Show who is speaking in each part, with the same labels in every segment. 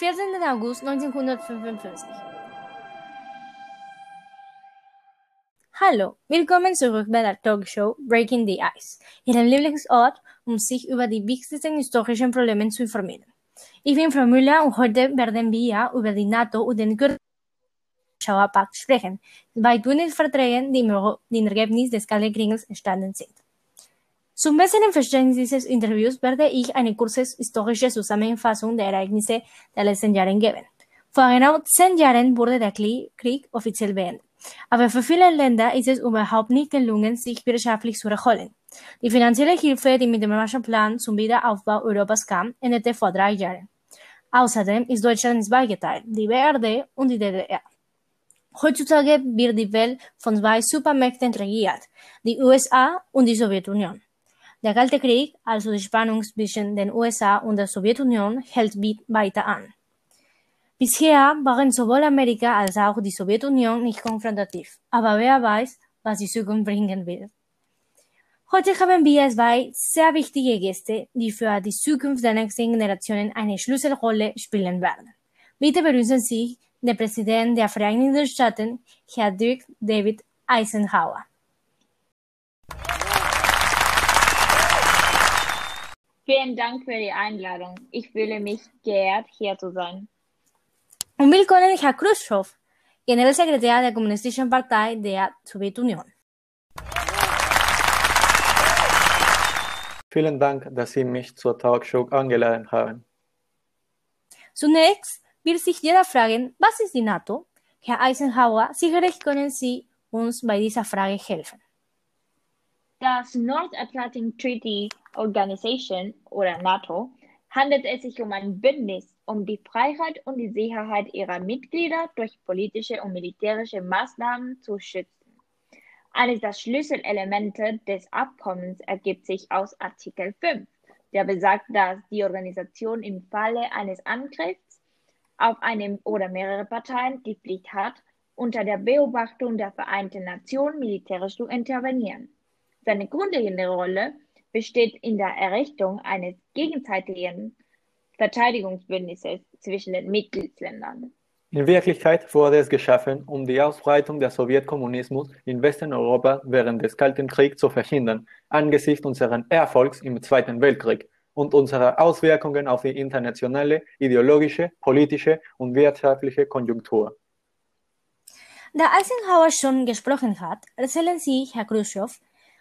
Speaker 1: 14. August 1955. Hallo, willkommen zurück bei der Talkshow Breaking the Ice, Ihrem Lieblingsort, um sich über die wichtigsten historischen Probleme zu informieren. Ich bin Frau Müller und heute werden wir über die NATO und den Warschauer sprechen, zwei Bündnisverträgen, die im Ergebnis des Kalten Krieges entstanden sind. Zum besseren Verständnis dieses Interviews werde ich eine kurze historische Zusammenfassung der Ereignisse der letzten Jahre geben. Vor genau zehn Jahren wurde der Krieg offiziell beendet. Aber für viele Länder ist es überhaupt nicht gelungen, sich wirtschaftlich zu erholen. Die finanzielle Hilfe, die mit dem Marshallplan zum Wiederaufbau Europas kam, endete vor drei Jahren. Außerdem ist Deutschland zweigeteilt, die BRD und die DDR. Heutzutage wird die Welt von zwei Supermächten regiert, die USA und die Sowjetunion. Der Kalte Krieg, also die Spannung zwischen den USA und der Sowjetunion, hält weiter an. Bisher waren sowohl Amerika als auch die Sowjetunion nicht konfrontativ, aber wer weiß, was die Zukunft bringen wird. Heute haben wir zwei sehr wichtige Gäste, die für die Zukunft der nächsten Generationen eine Schlüsselrolle spielen werden. Bitte begrüßen Sie den Präsidenten der Vereinigten Staaten, Herr Dirk David Eisenhower.
Speaker 2: Vielen Dank für die Einladung. Ich fühle mich geehrt, hier zu sein.
Speaker 1: Und willkommen, Herr Khrushchev, Generalsekretär der Kommunistischen Partei der Sowjetunion.
Speaker 3: Vielen Dank, dass Sie mich zur Talkshow eingeladen haben.
Speaker 1: Zunächst wird sich jeder fragen, was ist die NATO? Herr Eisenhower, sicherlich können Sie uns bei dieser Frage helfen.
Speaker 2: Das North Atlantic Treaty Organization oder NATO handelt es sich um ein Bündnis, um die Freiheit und die Sicherheit ihrer Mitglieder durch politische und militärische Maßnahmen zu schützen. Eines der Schlüsselelemente des Abkommens ergibt sich aus Artikel 5, der besagt, dass die Organisation im Falle eines Angriffs auf eine oder mehrere Parteien die Pflicht hat, unter der Beobachtung der Vereinten Nationen militärisch zu intervenieren. Seine grundlegende Rolle besteht in der Errichtung eines gegenseitigen Verteidigungsbündnisses zwischen den Mitgliedsländern.
Speaker 3: In Wirklichkeit wurde es geschaffen, um die Ausbreitung des Sowjetkommunismus in Westeuropa während des Kalten Kriegs zu verhindern, angesichts unseres Erfolgs im Zweiten Weltkrieg und unserer Auswirkungen auf die internationale, ideologische, politische und wirtschaftliche Konjunktur.
Speaker 1: Da Eisenhower schon gesprochen hat, erzählen Sie, Herr Khrushchev,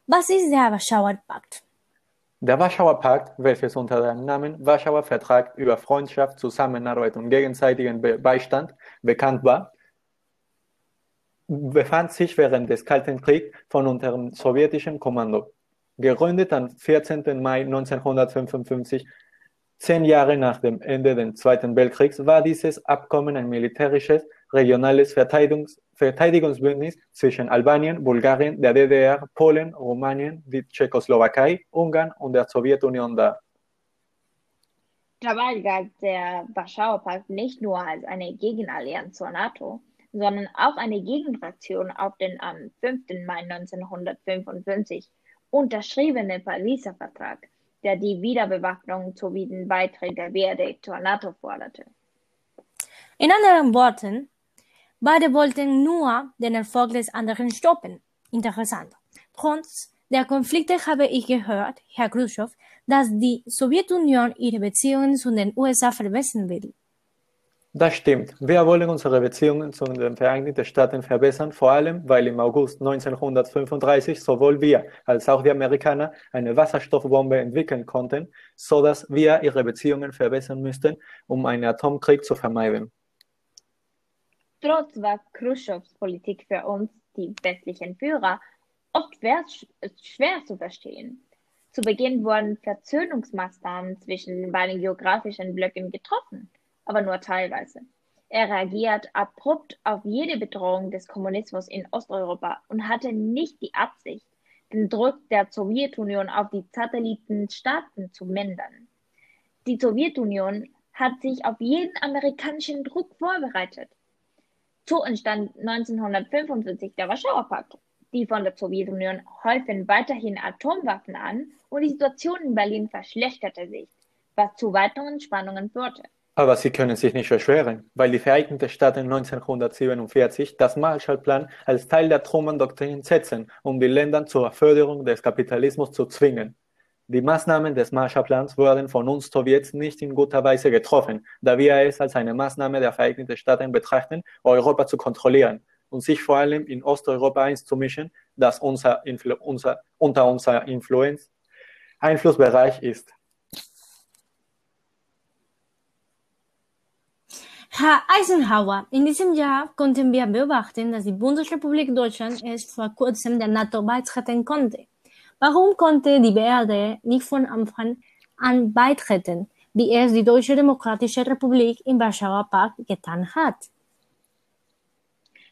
Speaker 1: was ist der Warschauer Pakt?
Speaker 3: Der Warschauer Pakt, welches unter dem Namen Warschauer Vertrag über Freundschaft, Zusammenarbeit und gegenseitigen Beistand bekannt war, befand sich während des Kalten Kriegs von unter sowjetischen Kommando. Gegründet am 14. Mai 1955, zehn Jahre nach dem Ende des Zweiten Weltkriegs, war dieses Abkommen ein militärisches, regionales Verteidigungs Verteidigungsbündnis zwischen Albanien, Bulgarien, der DDR, Polen, Rumänien, die Tschechoslowakei, Ungarn und der Sowjetunion dar.
Speaker 2: Dabei galt der Warschauer Pakt nicht nur als eine Gegenallianz zur NATO, sondern auch eine Gegenreaktion auf den am 5. Mai 1955 unterschriebene Pariser Vertrag, der die Wiederbewaffnung sowie den Beitritt der BRD zur NATO forderte.
Speaker 1: In anderen Worten, beide wollten nur den Erfolg des anderen stoppen. Interessant. Trotz der Konflikte habe ich gehört, Herr Khrushchev, dass die Sowjetunion ihre Beziehungen zu den USA verbessern will.
Speaker 3: Das stimmt. Wir wollen unsere Beziehungen zu den Vereinigten Staaten verbessern, vor allem weil im August 1935 sowohl wir als auch die Amerikaner eine Wasserstoffbombe entwickeln konnten, so dass wir ihre Beziehungen verbessern müssten, um einen Atomkrieg zu vermeiden.
Speaker 2: Trotz war Khrushchevs Politik für uns, die westlichen Führer, oft schwer zu verstehen. Zu Beginn wurden Versöhnungsmaßnahmen zwischen den beiden geografischen Blöcken getroffen aber nur teilweise. Er reagiert abrupt auf jede Bedrohung des Kommunismus in Osteuropa und hatte nicht die Absicht, den Druck der Sowjetunion auf die Satellitenstaaten zu mindern. Die Sowjetunion hat sich auf jeden amerikanischen Druck vorbereitet. So entstand 1945 der Warschauer Pakt. Die von der Sowjetunion häufen weiterhin Atomwaffen an und die Situation in Berlin verschlechterte sich, was zu weiteren Spannungen führte.
Speaker 3: Aber sie können sich nicht beschweren, weil die Vereinigten Staaten 1947 das Marshallplan als Teil der Truman-Doktrin setzen, um die Länder zur Förderung des Kapitalismus zu zwingen. Die Maßnahmen des Marshallplans wurden von uns Sowjets nicht in guter Weise getroffen, da wir es als eine Maßnahme der Vereinigten Staaten betrachten, Europa zu kontrollieren und sich vor allem in Osteuropa einzumischen, das unser, unser, unter unser Influenz Einflussbereich ist.
Speaker 1: Herr Eisenhower, in diesem Jahr konnten wir beobachten, dass die Bundesrepublik Deutschland erst vor kurzem der NATO beitreten konnte. Warum konnte die BRD nicht von Anfang an beitreten, wie es die Deutsche Demokratische Republik im Warschauer Pakt getan hat?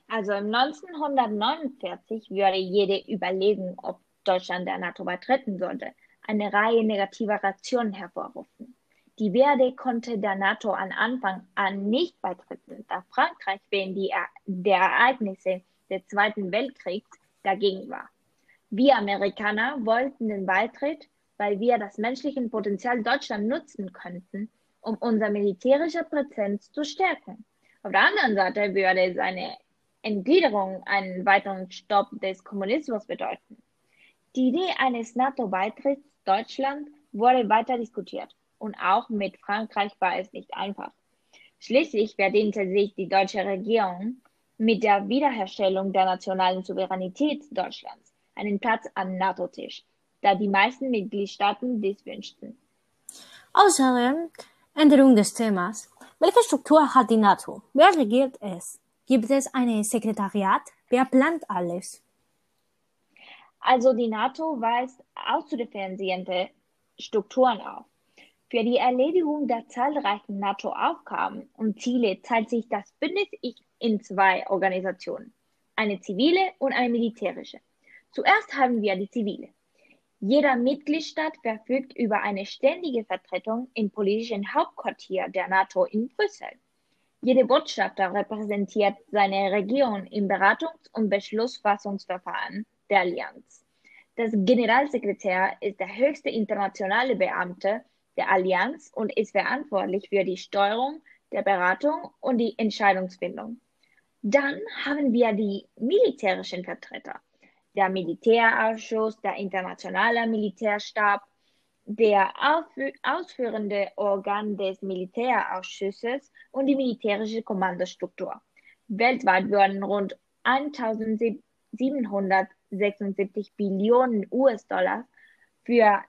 Speaker 2: Also 1949 würde jede überlegen, ob Deutschland der NATO beitreten sollte, eine Reihe negativer Rationen hervorrufen. Die BRD konnte der NATO an Anfang an nicht beitreten, da Frankreich die, der Ereignisse des Zweiten Weltkriegs dagegen war. Wir Amerikaner wollten den Beitritt, weil wir das menschliche Potenzial Deutschland nutzen könnten, um unser militärische Präsenz zu stärken. Auf der anderen Seite würde seine Entgliederung einen weiteren Stopp des Kommunismus bedeuten. Die Idee eines NATO-Beitritts Deutschland wurde weiter diskutiert und auch mit Frankreich war es nicht einfach. Schließlich verdiente sich die deutsche Regierung mit der Wiederherstellung der nationalen Souveränität Deutschlands einen Platz am NATO-Tisch, da die meisten Mitgliedstaaten dies wünschten.
Speaker 1: Außerdem Änderung des Themas. Welche Struktur hat die NATO? Wer regiert es? Gibt es ein Sekretariat? Wer plant alles?
Speaker 2: Also die NATO weist auszudifferenzierende Strukturen auf. Für die Erledigung der zahlreichen NATO-Aufgaben und Ziele teilt sich das Bündnis in zwei Organisationen, eine zivile und eine militärische. Zuerst haben wir die zivile. Jeder Mitgliedstaat verfügt über eine ständige Vertretung im politischen Hauptquartier der NATO in Brüssel. Jede Botschafter repräsentiert seine Region im Beratungs- und Beschlussfassungsverfahren der Allianz. Das Generalsekretär ist der höchste internationale Beamte der Allianz und ist verantwortlich für die Steuerung der Beratung und die Entscheidungsfindung. Dann haben wir die militärischen Vertreter, der Militärausschuss, der internationale Militärstab, der ausführende Organ des Militärausschusses und die militärische Kommandostruktur. Weltweit wurden rund 1776 Billionen US-Dollar für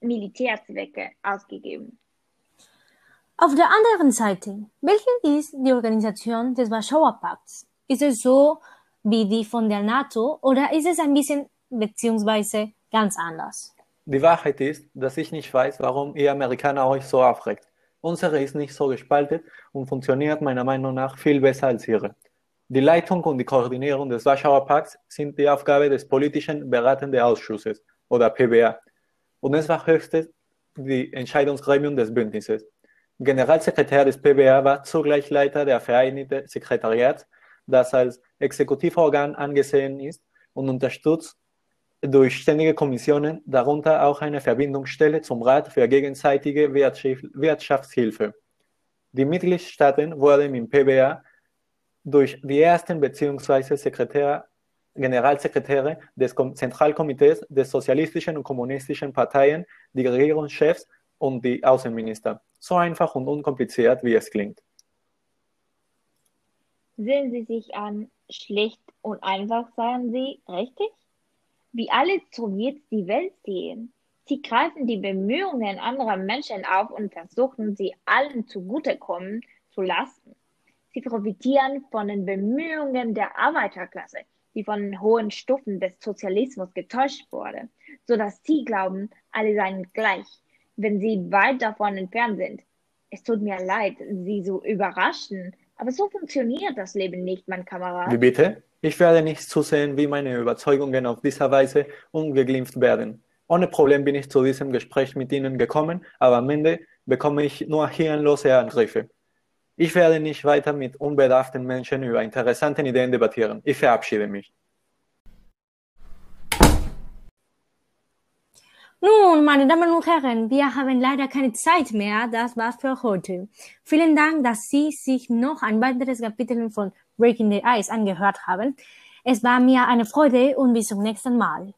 Speaker 2: Militärzwecke ausgegeben.
Speaker 1: Auf der anderen Seite, welche ist die Organisation des Warschauer Pakts? Ist es so wie die von der NATO oder ist es ein bisschen beziehungsweise ganz anders?
Speaker 3: Die Wahrheit ist, dass ich nicht weiß, warum ihr Amerikaner euch so aufregt. Unsere ist nicht so gespalten und funktioniert meiner Meinung nach viel besser als ihre. Die Leitung und die Koordinierung des Warschauer Pakts sind die Aufgabe des politischen beratenden Ausschusses oder PBA und es war höchstes die Entscheidungsgremium des Bündnisses. Generalsekretär des PBA war zugleich Leiter der Vereinigten Sekretariats, das als Exekutivorgan angesehen ist und unterstützt durch ständige Kommissionen, darunter auch eine Verbindungsstelle zum Rat für gegenseitige Wirtschaftshilfe. Die Mitgliedstaaten wurden im PBA durch die ersten bzw. Sekretär Generalsekretäre des Zentralkomitees des sozialistischen und kommunistischen Parteien, die Regierungschefs und die Außenminister. So einfach und unkompliziert, wie es klingt.
Speaker 2: Sehen Sie sich an, schlicht und einfach, sagen Sie, richtig? Wie alle Sowjets die Welt sehen. Sie greifen die Bemühungen anderer Menschen auf und versuchen, sie allen zugutekommen zu lassen. Sie profitieren von den Bemühungen der Arbeiterklasse die von hohen Stufen des Sozialismus getäuscht wurde, so dass sie glauben, alle seien gleich, wenn sie weit davon entfernt sind. Es tut mir leid, Sie zu überraschen, aber so funktioniert das Leben nicht, mein Kamerad.
Speaker 3: Wie bitte? Ich werde nicht zusehen, wie meine Überzeugungen auf diese Weise ungeglimpft werden. Ohne Problem bin ich zu diesem Gespräch mit Ihnen gekommen, aber am Ende bekomme ich nur hirnlose Angriffe. Ich werde nicht weiter mit unbedarften Menschen über interessante Ideen debattieren. Ich verabschiede mich.
Speaker 1: Nun, meine Damen und Herren, wir haben leider keine Zeit mehr. Das war's für heute. Vielen Dank, dass Sie sich noch ein weiteres Kapitel von Breaking the Ice angehört haben. Es war mir eine Freude und bis zum nächsten Mal.